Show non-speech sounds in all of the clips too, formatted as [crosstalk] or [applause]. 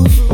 novo.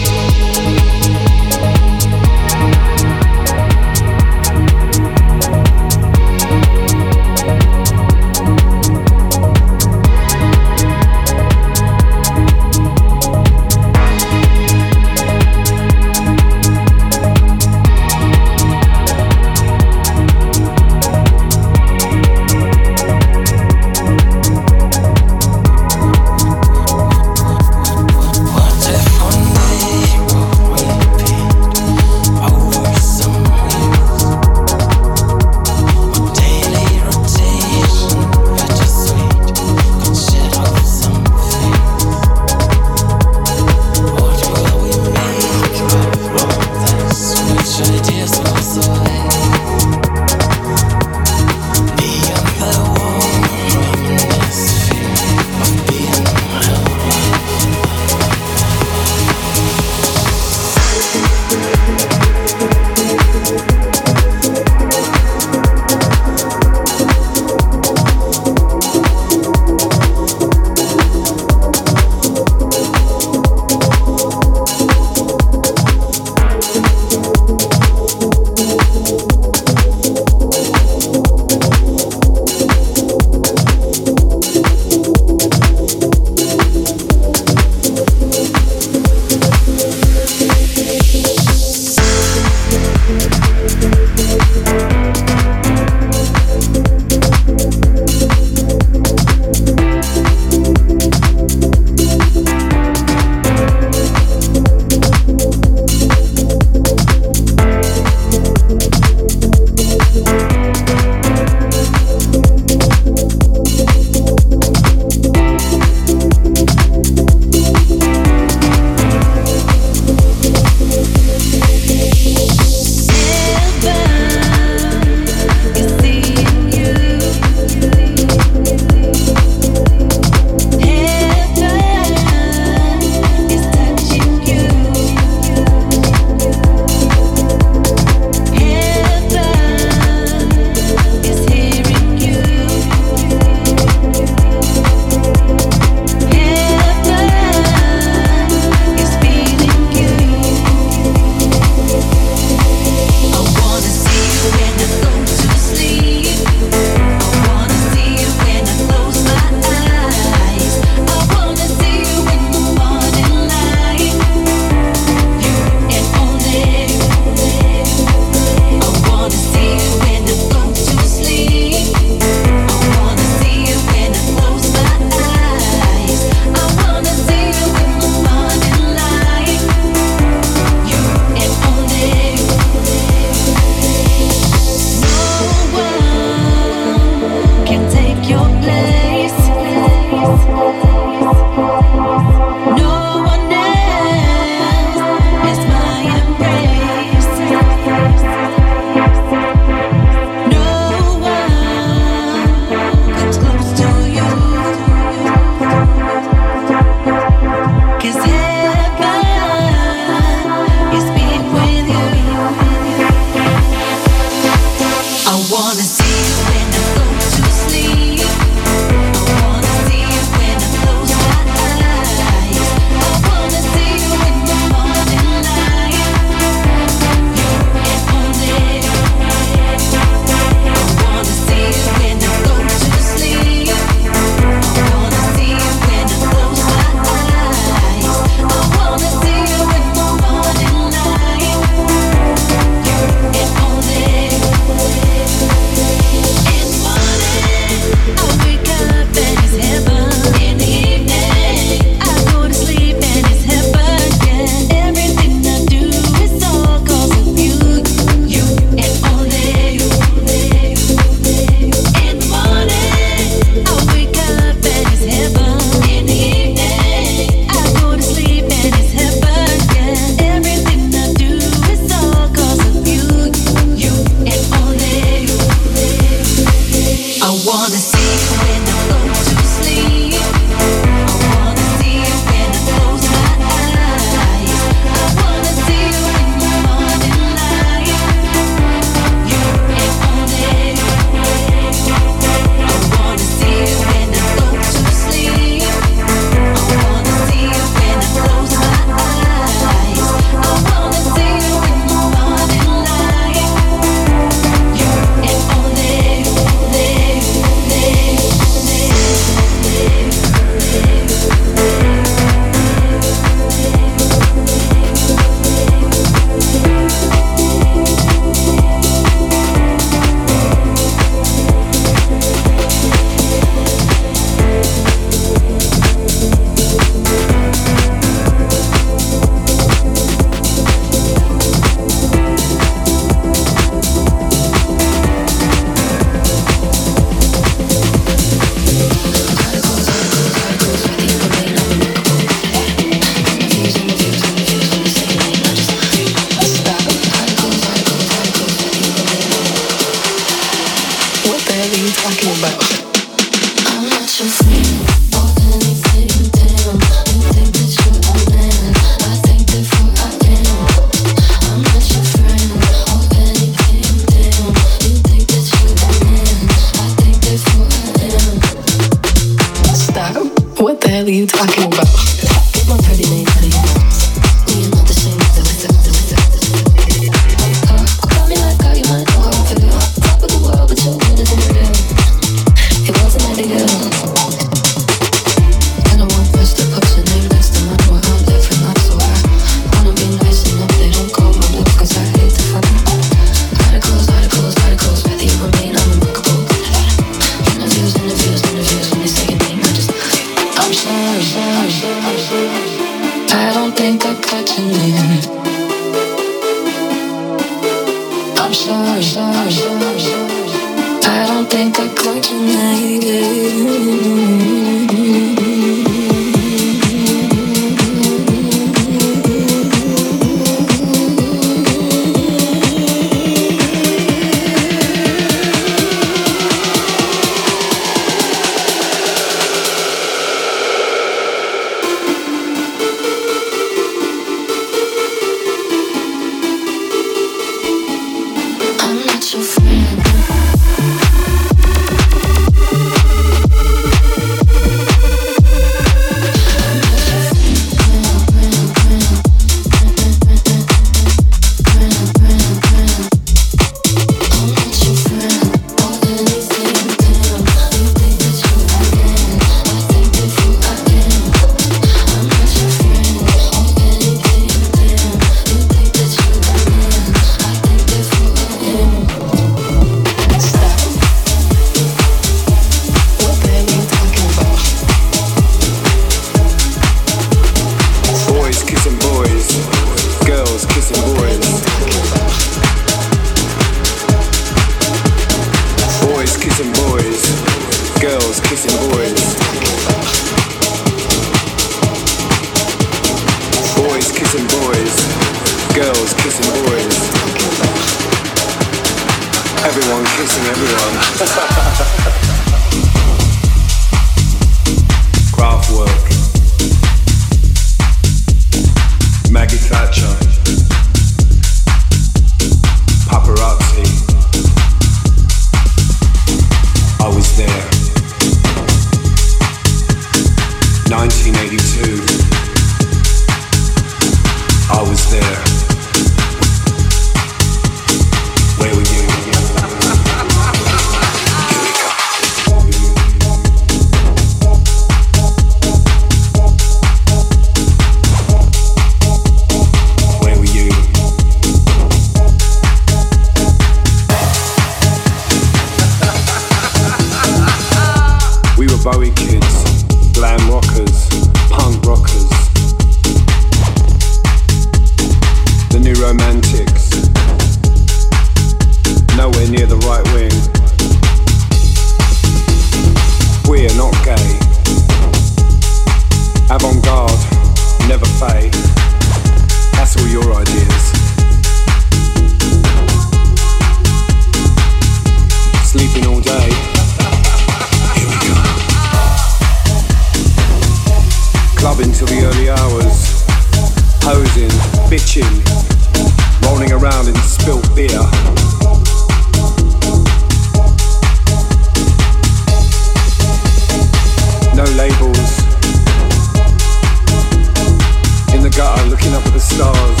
up with the stars.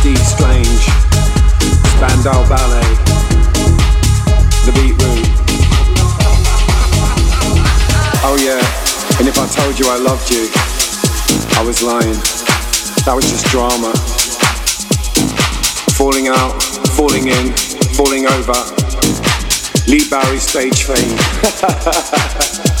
Steve Strange, Spandau Ballet, The Beat Room. Oh yeah, and if I told you I loved you, I was lying. That was just drama. Falling out, falling in, falling over. Lee Barry stage fame. [laughs]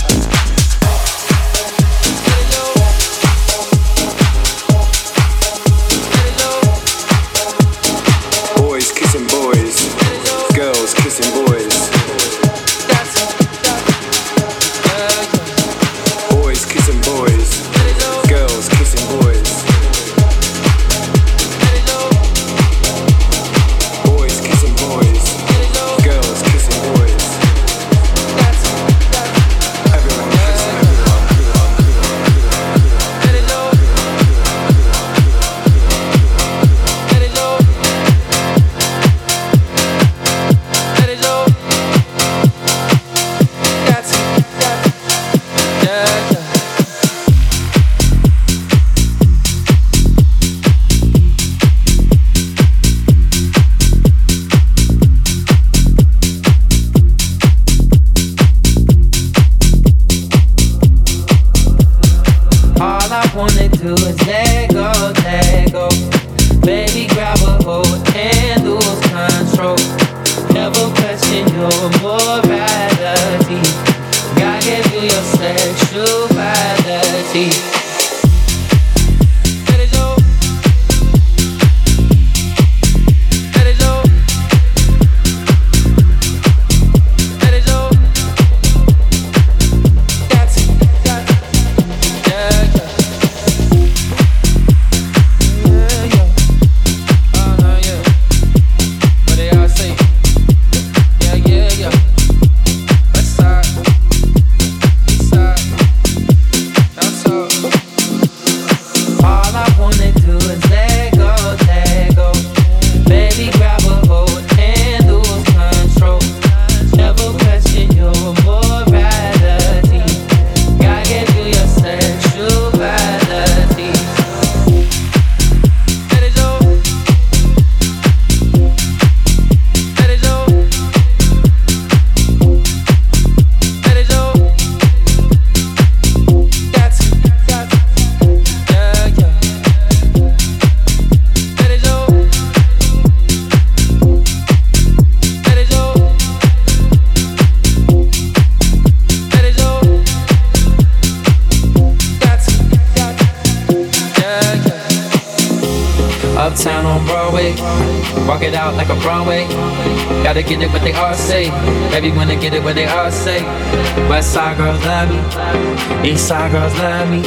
east side girls love me.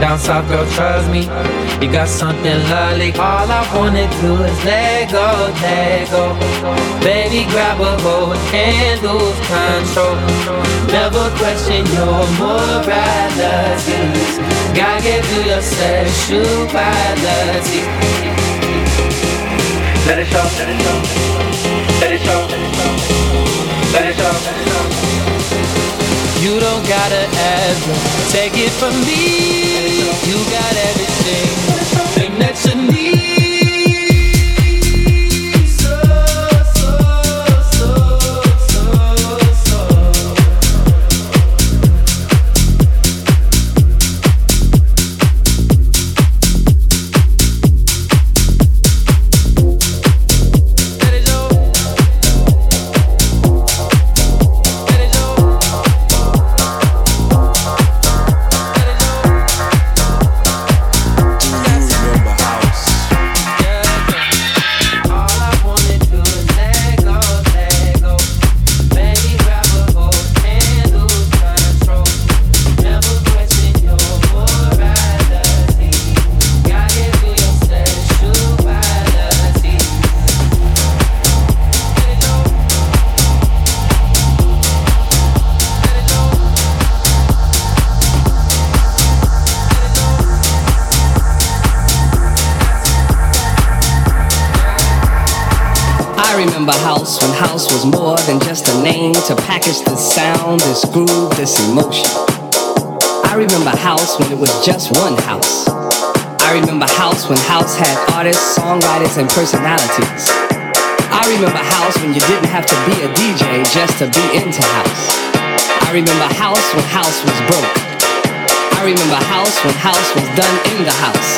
Down south girls trust me. You got something lovely. All I wanna do is let go, let go. Baby, grab a hold and lose control. Never question your morality. Gotta through your sexuality. Let it show, let it show, let it show, let it show, let it show. You don't gotta ever take it from me. You got everything that you need. This groove, this emotion. I remember house when it was just one house. I remember house when house had artists, songwriters, and personalities. I remember house when you didn't have to be a DJ just to be into house. I remember house when house was broke. I remember house when house was done in the house.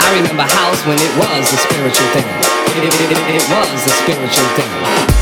I remember house when it was a spiritual thing. It, it, it, it was a spiritual thing.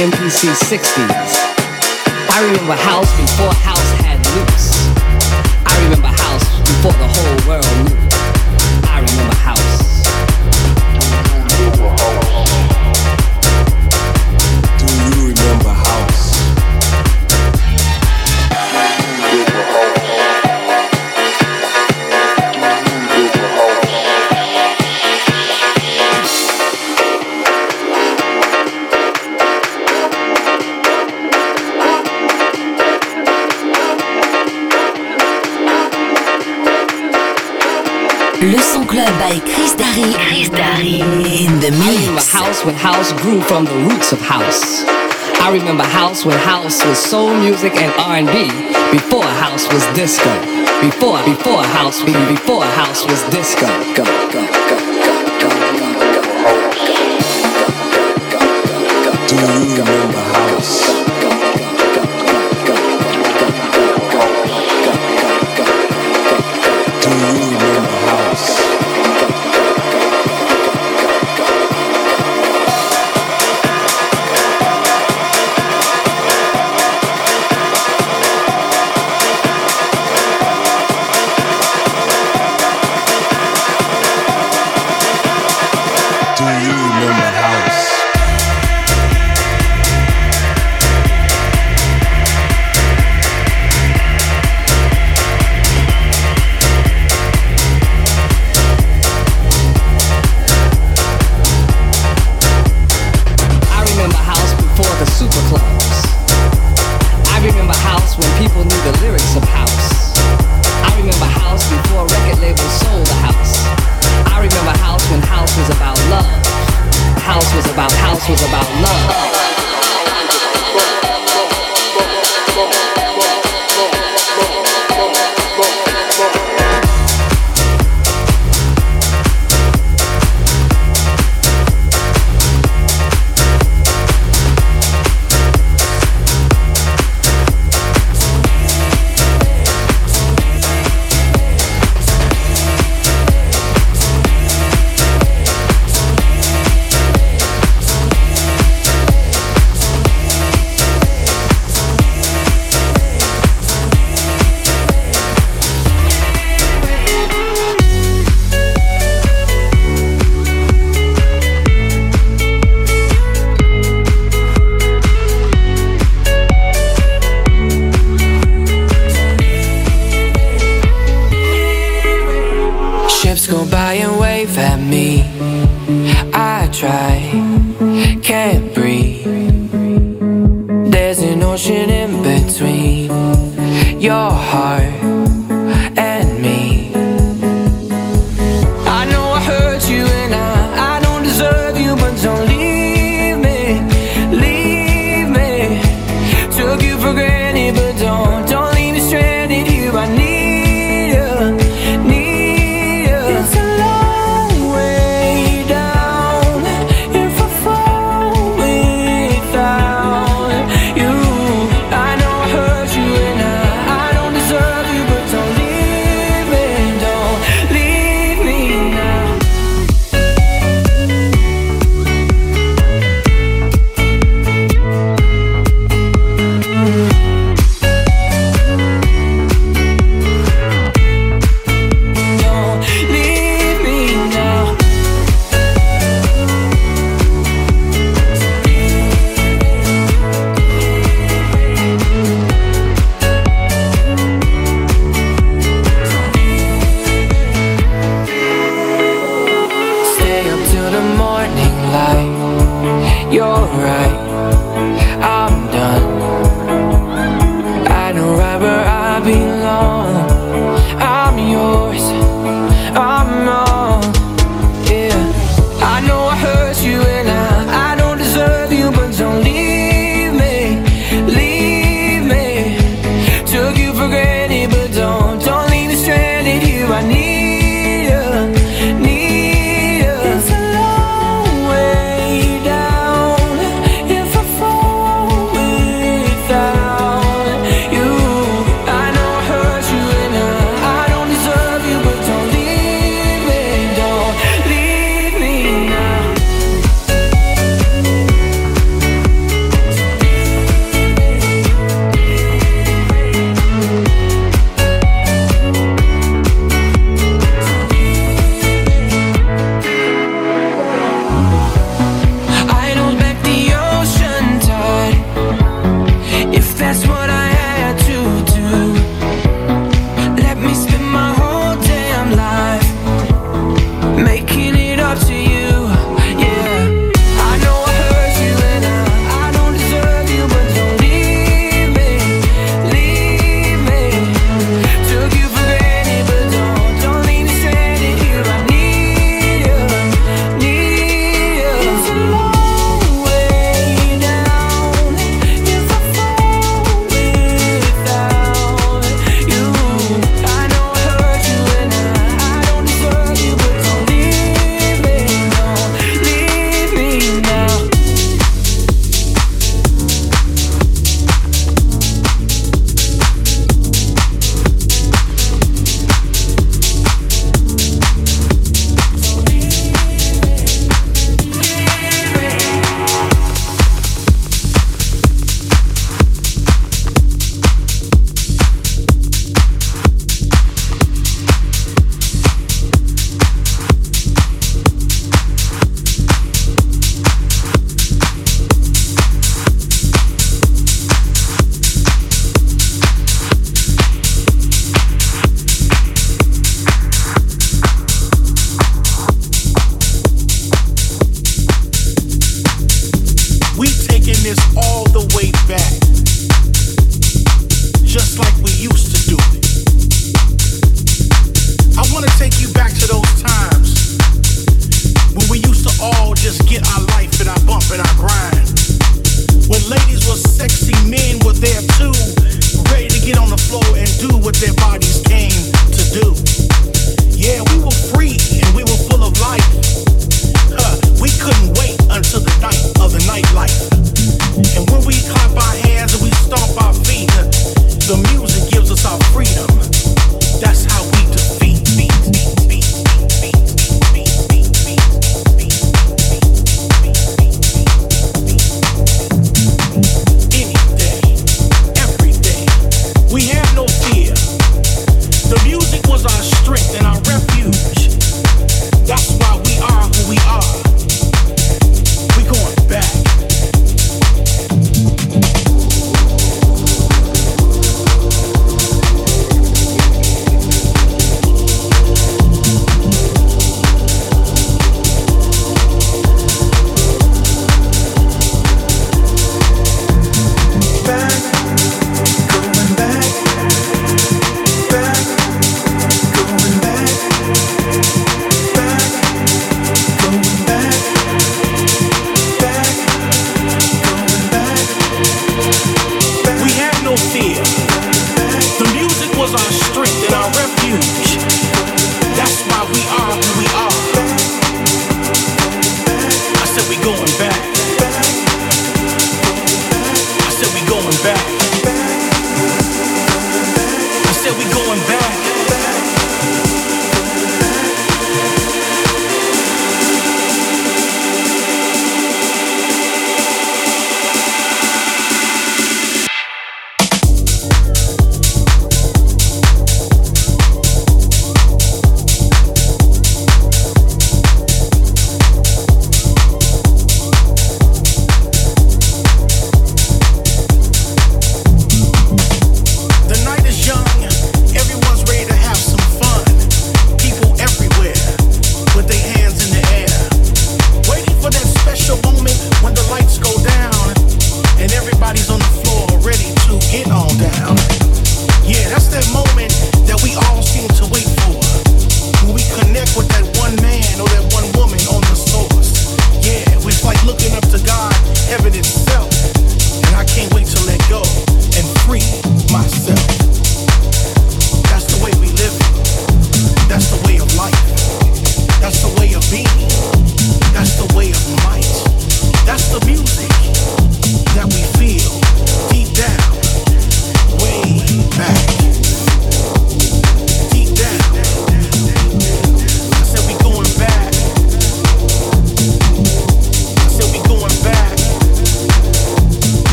MPC 60s. I remember house before house had loops. I remember house before the whole world knew. I remember house. The song club by Chris Darry. Chris Darry in the mix. I remember house when house grew from the roots of house. I remember house when house was soul music and R&B. Before house was disco. Before before house before house was disco. Go go go go go go go. Do you remember house? Was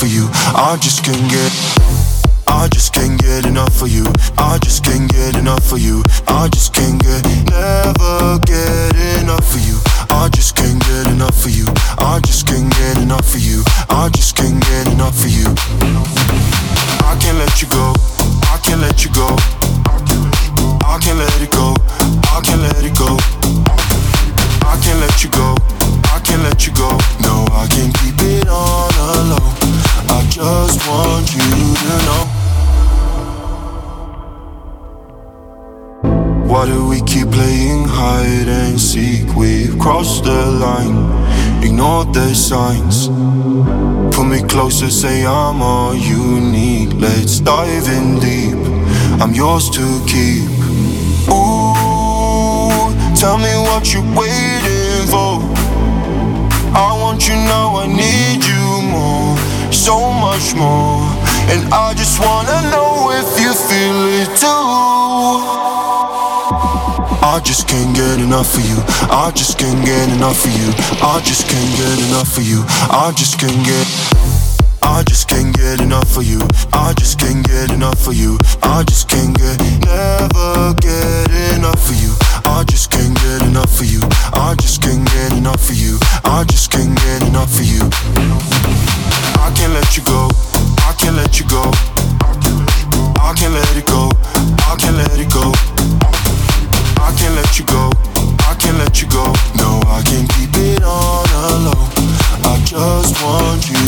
for you. I just can't get. say I'm all you need. Let's dive in deep. I'm yours to keep. Ooh, tell me what you're waiting for. I want you now, I need you more, so much more. And I just wanna know if you feel it too. I just can't get enough of you. I just can't get enough of you. I just can't get enough of you. I just can't get just can't get enough of you. I just can't get enough of you. I just can't get, never get enough of you. I just can't get enough of you. I just can't get enough of you. I just can't get enough of you. I can't let you go. I can't let you go. I can't let it go. I can't let it go. I can't let you go. I can't let you go. No, I can't keep it on alone. I just want you.